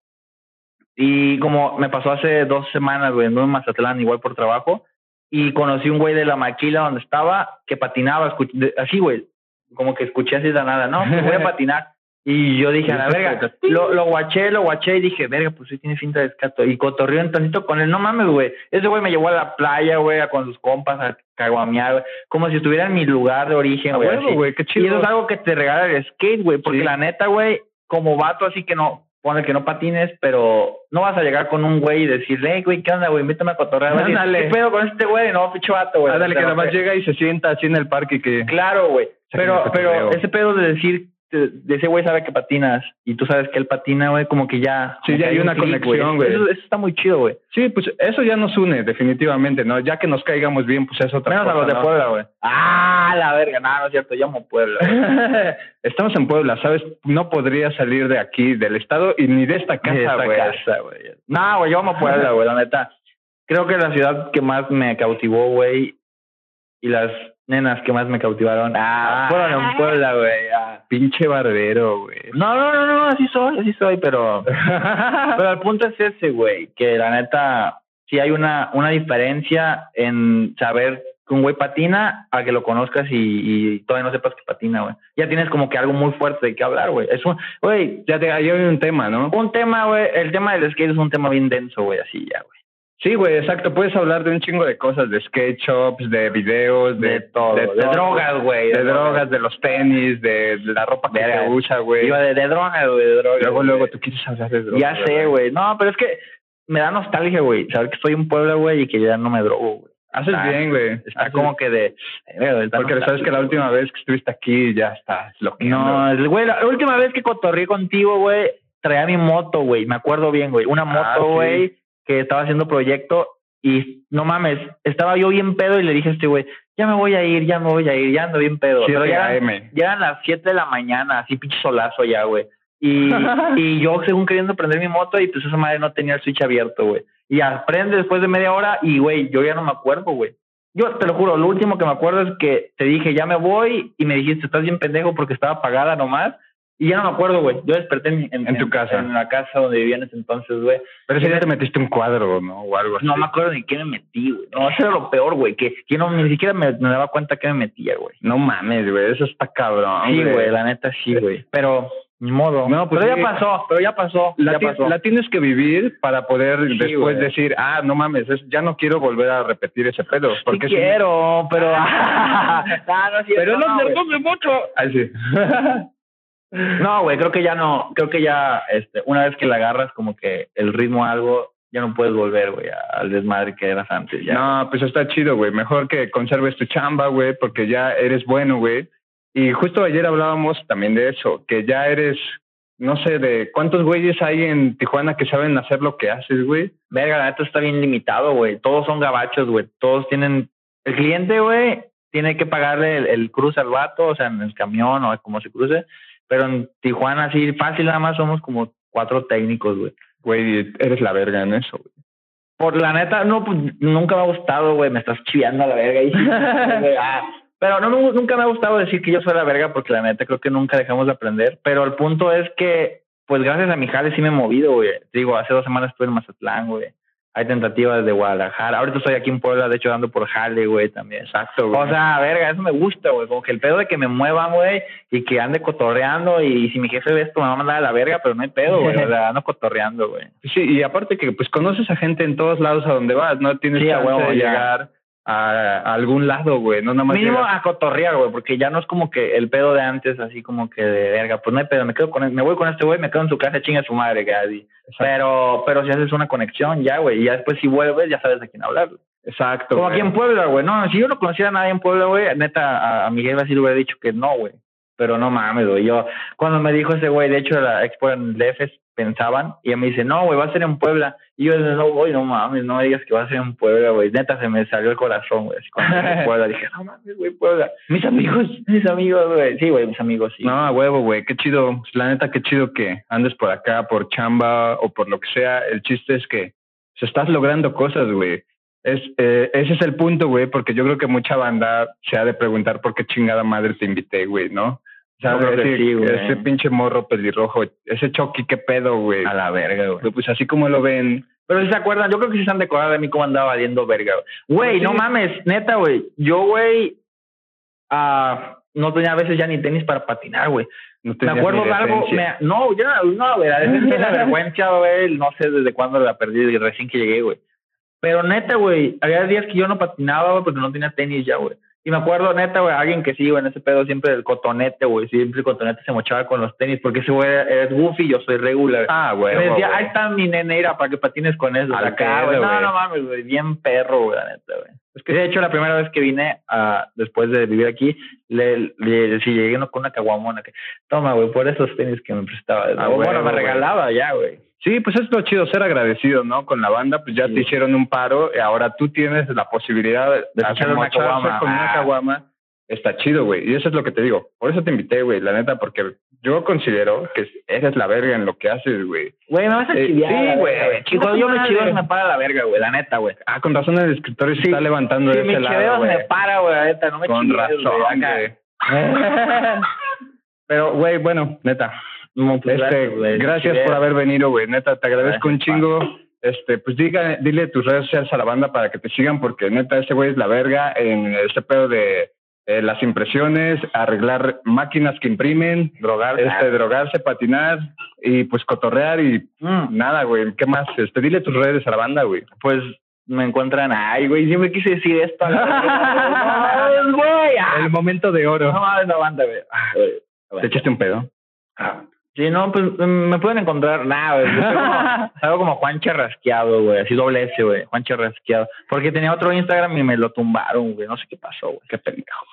Speaker 2: y como me pasó hace dos semanas, güey, en Mazatlán igual por trabajo y conocí un güey de la maquila donde estaba que patinaba, así, güey, como que escuché así de la nada, no, pues voy a patinar. Y yo dije, a la verga, lo, lo guaché, lo guaché y dije, verga, pues sí tiene finta de escato. Y cotorreó un tantito con él, no mames, güey. Ese güey me llevó a la playa, güey, a con sus compas, a caguamear, güey. Como si estuviera en mi lugar de origen, güey.
Speaker 1: güey, qué
Speaker 2: Y eso es algo que te regala el skate, güey, porque
Speaker 1: Sí.
Speaker 2: la neta, güey, como vato así que no, pone que no patines, pero no vas a llegar con un güey y decirle, hey, güey, ¿qué onda, güey? Invítame a cotorrear.
Speaker 1: Ándale.
Speaker 2: ¿Qué pedo con este güey? No, pinche vato, güey.
Speaker 1: Ándale, que
Speaker 2: lo
Speaker 1: nada más
Speaker 2: pe-
Speaker 1: llega y se sienta así en el parque que...
Speaker 2: Claro, güey. Pero, pero ese pedo de decir, de, ese güey sabe que patinas y tú sabes que él patina, güey, como que ya.
Speaker 1: Sí, ya hay
Speaker 2: un
Speaker 1: una
Speaker 2: click,
Speaker 1: conexión, güey.
Speaker 2: Eso, eso está muy chido, güey.
Speaker 1: Sí, pues eso ya nos une, definitivamente, ¿no? Ya que nos caigamos bien, pues es otra
Speaker 2: Menos a los de
Speaker 1: ¿no?
Speaker 2: Puebla, güey. Ah, la verga, no, no es cierto, yo amo Puebla.
Speaker 1: Estamos en Puebla, ¿sabes? No podría salir de aquí, del estado y ni de esta casa, güey.
Speaker 2: No, güey, yo amo Puebla, güey, la neta. Creo que la ciudad que más me cautivó, güey, y las nenas que más me cautivaron, ah,
Speaker 1: Ah.
Speaker 2: fueron en Puebla, güey. ah.
Speaker 1: Pinche barbero, güey.
Speaker 2: No, no, no, no, así soy, así soy, pero... Pero el punto es ese, güey, que la neta sí hay una, una diferencia en saber que un güey patina a que lo conozcas y, y todavía no sepas que patina, güey. Ya tienes como que algo muy fuerte de qué hablar, güey. Es un, güey,
Speaker 1: Ya te hay un tema, ¿no?
Speaker 2: un tema, güey, el tema del skate es un tema bien denso, güey, así ya, güey.
Speaker 1: Sí, güey, exacto. Puedes hablar de un chingo de cosas, de skate shops, de videos, de,
Speaker 2: De todo, de drogas, güey,
Speaker 1: De,
Speaker 2: de
Speaker 1: drogas,
Speaker 2: drogas.
Speaker 1: de los tenis, de la ropa que se usa, güey.
Speaker 2: De, de droga, güey, de droga.
Speaker 1: Luego,
Speaker 2: güey.
Speaker 1: luego, tú quieres hablar de drogas.
Speaker 2: Ya sé, güey. No, pero es que me da nostalgia, güey, saber que estoy en Puebla, güey, y que ya no me drogo, güey.
Speaker 1: Haces
Speaker 2: Está-
Speaker 1: bien, güey.
Speaker 2: Está
Speaker 1: Haces-
Speaker 2: como que de... eh, güey,
Speaker 1: Porque sabes que la última vez que estuviste aquí ya estás lo que
Speaker 2: No, güey, la última vez que cotorrí contigo, güey, traía mi moto, güey. Me acuerdo bien, güey. Una
Speaker 1: Ah,
Speaker 2: moto,
Speaker 1: sí.
Speaker 2: Que estaba haciendo proyecto y no mames, estaba yo bien pedo y le dije a este güey, ya me voy a ir, ya me voy a ir, ya ando bien pedo. Pero ya, eran- ya eran las 7 de la mañana, así pinche solazo ya, güey. Y, y yo según queriendo prender mi moto y pues esa madre no tenía el switch abierto, güey. Y aprende después de media hora y, güey, yo ya no me acuerdo, güey. Yo te lo juro, lo último que me acuerdo es que te dije, ya me voy, y me dijiste, estás bien pendejo porque estaba apagada nomás. Y ya no me acuerdo, güey. Yo desperté en, en,
Speaker 1: En tu casa.
Speaker 2: En la casa donde vivía en ese entonces, güey.
Speaker 1: Pero ese día te metiste un cuadro, ¿no? O algo así.
Speaker 2: No me acuerdo ni qué me metí, güey. No, eso era lo peor, güey. Que, que no, ni siquiera me, me daba cuenta que me metía, güey.
Speaker 1: No mames, güey. Eso está cabrón.
Speaker 2: Sí, güey, la neta sí, güey. Pero, ni modo.
Speaker 1: No, pues
Speaker 2: pero
Speaker 1: sí.
Speaker 2: ya pasó, pero ya pasó.
Speaker 1: La,
Speaker 2: ya
Speaker 1: ti-
Speaker 2: pasó.
Speaker 1: la tienes que vivir para poder
Speaker 2: Sí,
Speaker 1: después decir, ah, no mames, es- ya no quiero volver a repetir ese pedo.
Speaker 2: Sí
Speaker 1: Porque si-
Speaker 2: quiero, pero... Ah, no, cierto,
Speaker 1: Pero no, se come mucho. Ay, sí.
Speaker 2: No, güey, creo que ya no, creo que ya, este, una vez que le agarras como que el ritmo a algo, ya no puedes volver, güey, al desmadre que eras antes, ya.
Speaker 1: No, pues está chido, güey. Mejor que conserves tu chamba, güey, porque ya eres bueno, güey. Y justo ayer hablábamos también de eso, que ya eres, no sé, de cuántos güeyes hay en Tijuana que saben hacer lo que haces, güey.
Speaker 2: Verga, la neta está bien limitado, güey. Todos son gabachos, güey. Todos tienen, el cliente, güey, tiene que pagarle el, el cruce al vato, o sea, en el camión o como se cruce. Pero en Tijuana, así fácil, nada más somos como cuatro técnicos, güey.
Speaker 1: Güey, eres la verga en eso, güey.
Speaker 2: Por la neta, no, pues nunca me ha gustado, güey. Me estás chiviando a la verga. ahí. Ah. Pero no, no, nunca me ha gustado decir que yo soy la verga porque la neta creo que nunca dejamos de aprender. Pero el punto es que, pues gracias a mi jale sí me he movido, güey. Digo, hace dos semanas estuve en Mazatlán, güey. Hay tentativas de Guadalajara. Ahorita estoy aquí en Puebla, de hecho, dando por jale, güey, también.
Speaker 1: Exacto, güey.
Speaker 2: O sea, verga, eso me gusta, güey. Como que el pedo de que me muevan, güey, y que ande cotorreando. Y si mi jefe ve esto, me va a mandar a la verga, pero no hay pedo, güey. O sea, ando cotorreando, güey.
Speaker 1: Sí, y aparte que pues conoces a gente en todos lados a donde vas, no tienes
Speaker 2: Sí, ya.
Speaker 1: llegar a, a algún lado, güey, no nada más
Speaker 2: Mínimo a cotorrear, güey, porque ya no es como que el pedo de antes, así como que de verga, pues no hay pedo, me quedo con él, me voy con este güey, me quedo en su casa, chinga su madre, casi. Pero, pero si haces una conexión ya, güey, y ya después si vuelves, ya sabes de quién hablar.
Speaker 1: Exacto.
Speaker 2: Como
Speaker 1: güey.
Speaker 2: aquí en Puebla, güey, no, si yo no conociera a nadie en Puebla, güey, neta, a, a Miguel le hubiera dicho que no, güey. Pero no mames, güey, yo, cuando me dijo ese güey, de hecho, la expo en DF pensaban, y ella me dice, no, güey, va a ser en Puebla. Y yo, no, güey, no mames, no me digas que va a ser en Puebla, güey. Neta, se me salió el corazón, güey, cuando dije Puebla. Dije, no mames, güey, Puebla. Mis amigos, mis amigos, güey. Sí, güey, mis amigos, sí.
Speaker 1: No, huevo, güey, qué chido. La neta, qué chido que andes por acá, por chamba o por lo que sea. El chiste es que se estás logrando cosas, güey. Es, eh, ese es el punto, güey, porque yo creo que mucha banda se ha de preguntar por qué chingada madre te invité, güey, ¿no? Ese,
Speaker 2: sí, güey.
Speaker 1: ese pinche morro pelirrojo, ese Chucky, qué pedo, güey.
Speaker 2: A la verga, güey.
Speaker 1: Pues así como lo ven,
Speaker 2: Pero si se acuerdan, yo creo que sí se han de acordar de mí cómo andaba valiendo verga, güey.
Speaker 1: Sí.
Speaker 2: no mames, neta, güey. Yo, güey, ah, no tenía a veces ya ni tenis para patinar, güey.
Speaker 1: no
Speaker 2: Me acuerdo de algo, me, no, yo no, güey, y la vergüenza, güey, no sé desde cuándo la perdí, recién que llegué, güey. Pero neta, güey, había días que yo no patinaba, güey, porque no tenía tenis ya, güey. Y me acuerdo, neta, güey, alguien que sí, güey, en ese pedo siempre el cotonete, güey, siempre el cotonete se mochaba con los tenis, porque ese güey es goofy, yo soy regular.
Speaker 1: Ah, güey.
Speaker 2: me decía, ahí está mi neneira para que patines con eso.
Speaker 1: Al
Speaker 2: acá, güey. No, no mames, güey, bien perro, güey, la neta, güey. Es que de hecho la primera vez que vine a, después de vivir aquí, le, le sí, llegué con una caguamona que, toma, güey, por esos tenis que me prestaba.
Speaker 1: Ah,
Speaker 2: bueno, me regalaba ya, güey.
Speaker 1: Sí, pues es lo chido, ser agradecido, ¿no? Con la banda, pues ya
Speaker 2: Sí.
Speaker 1: te hicieron un paro y ahora tú tienes la posibilidad de,
Speaker 2: De
Speaker 1: hacer
Speaker 2: una caguama.
Speaker 1: con una
Speaker 2: Ah.
Speaker 1: caguama. Está chido, güey. Y eso es lo que te digo. Por eso te invité, güey, la neta, porque yo considero que eres la verga en lo que haces, güey.
Speaker 2: Güey, me vas a
Speaker 1: Eh,
Speaker 2: chiviar.
Speaker 1: sí, güey, tu
Speaker 2: yo me chivo me para la verga, güey, la neta, güey.
Speaker 1: Ah, con razón el escritorio se
Speaker 2: Sí.
Speaker 1: está levantando
Speaker 2: Si
Speaker 1: de ese lado,
Speaker 2: chiveo
Speaker 1: güey.
Speaker 2: me para, güey, la neta, no me
Speaker 1: Con razón,
Speaker 2: güey.
Speaker 1: Pero, güey, bueno, neta.
Speaker 2: No, pues,
Speaker 1: Este,
Speaker 2: güey,
Speaker 1: gracias por haber venido, güey. Neta, te agradezco un chingo. este, pues diga, dile tus redes sociales a la banda para que te sigan, porque neta, ese güey es la verga en este pedo de eh, las impresiones, arreglar máquinas que imprimen,
Speaker 2: Drogarse.
Speaker 1: este, drogarse, patinar y pues cotorrear y
Speaker 2: Mm,
Speaker 1: nada, güey. ¿Qué más? Este, dile tus redes a la banda, güey.
Speaker 2: pues me encuentran, ay, güey, siempre quise decir esto. güey. ah,
Speaker 1: El momento de oro.
Speaker 2: No no aguanta, güey. Ah, güey,
Speaker 1: ¿Te echaste un pedo?
Speaker 2: Sí, no, pues mm, me pueden encontrar, nada, güey. Algo como Juan Charrasqueado, güey, así doble S, güey, Juan Charrasqueado. Porque tenía otro Instagram y me lo tumbaron, güey, no sé qué pasó, güey.
Speaker 1: Qué pendejo.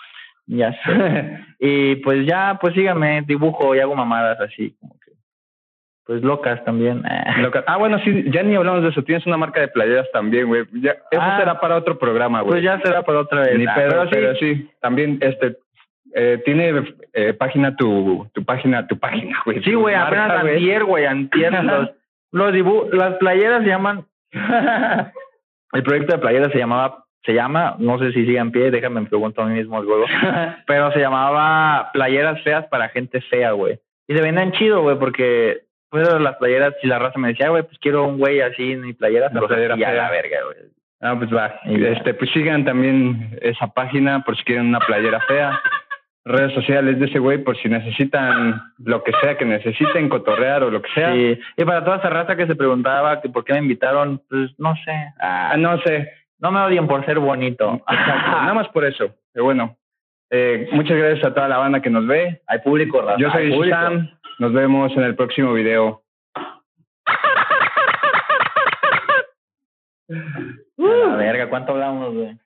Speaker 2: Ya sé. y pues ya, pues síganme, dibujo y hago mamadas así, como que, pues locas también.
Speaker 1: Loca- Ah, bueno, sí, ya ni hablamos de eso. Tienes una marca de playeras también, güey. Ya, eso
Speaker 2: Ah.
Speaker 1: será para otro programa, güey.
Speaker 2: Pues ya será para otra vez.
Speaker 1: Ni
Speaker 2: Ah,
Speaker 1: pedo,
Speaker 2: pero sí,
Speaker 1: pero sí. También, este, eh, tiene eh, página tu, tu página, tu página, güey.
Speaker 2: Sí, güey, apenas
Speaker 1: güey.
Speaker 2: antier, güey, antier. los, los dibu las playeras se llaman... el proyecto de playeras se llamaba, se llama, no sé si sigue en pie, déjame me pregunto a mí mismo luego, pero se llamaba Playeras Feas para Gente Fea, güey. Y se vendían chido, güey, porque pues las playeras, si la raza me decía, güey, pues quiero un güey así en mi playera,
Speaker 1: Una
Speaker 2: los
Speaker 1: playera
Speaker 2: hacía a la verga, güey.
Speaker 1: Ah, pues va.
Speaker 2: Y.
Speaker 1: Este, pues sigan también esa página por si quieren una playera fea. Redes sociales de ese güey por si necesitan lo que sea que necesiten, cotorrear o lo que sea.
Speaker 2: Sí. Y para toda esa raza que se preguntaba que por qué me invitaron, pues no sé.
Speaker 1: Ah, no sé.
Speaker 2: No me odien por ser bonito.
Speaker 1: Exacto, Nada más por eso. Pero bueno, eh, muchas gracias a toda la banda que nos ve.
Speaker 2: Hay público, raza.
Speaker 1: Yo soy
Speaker 2: público.
Speaker 1: Sam. Nos vemos en el próximo video.
Speaker 2: A la verga, ¿cuánto hablamos, güey?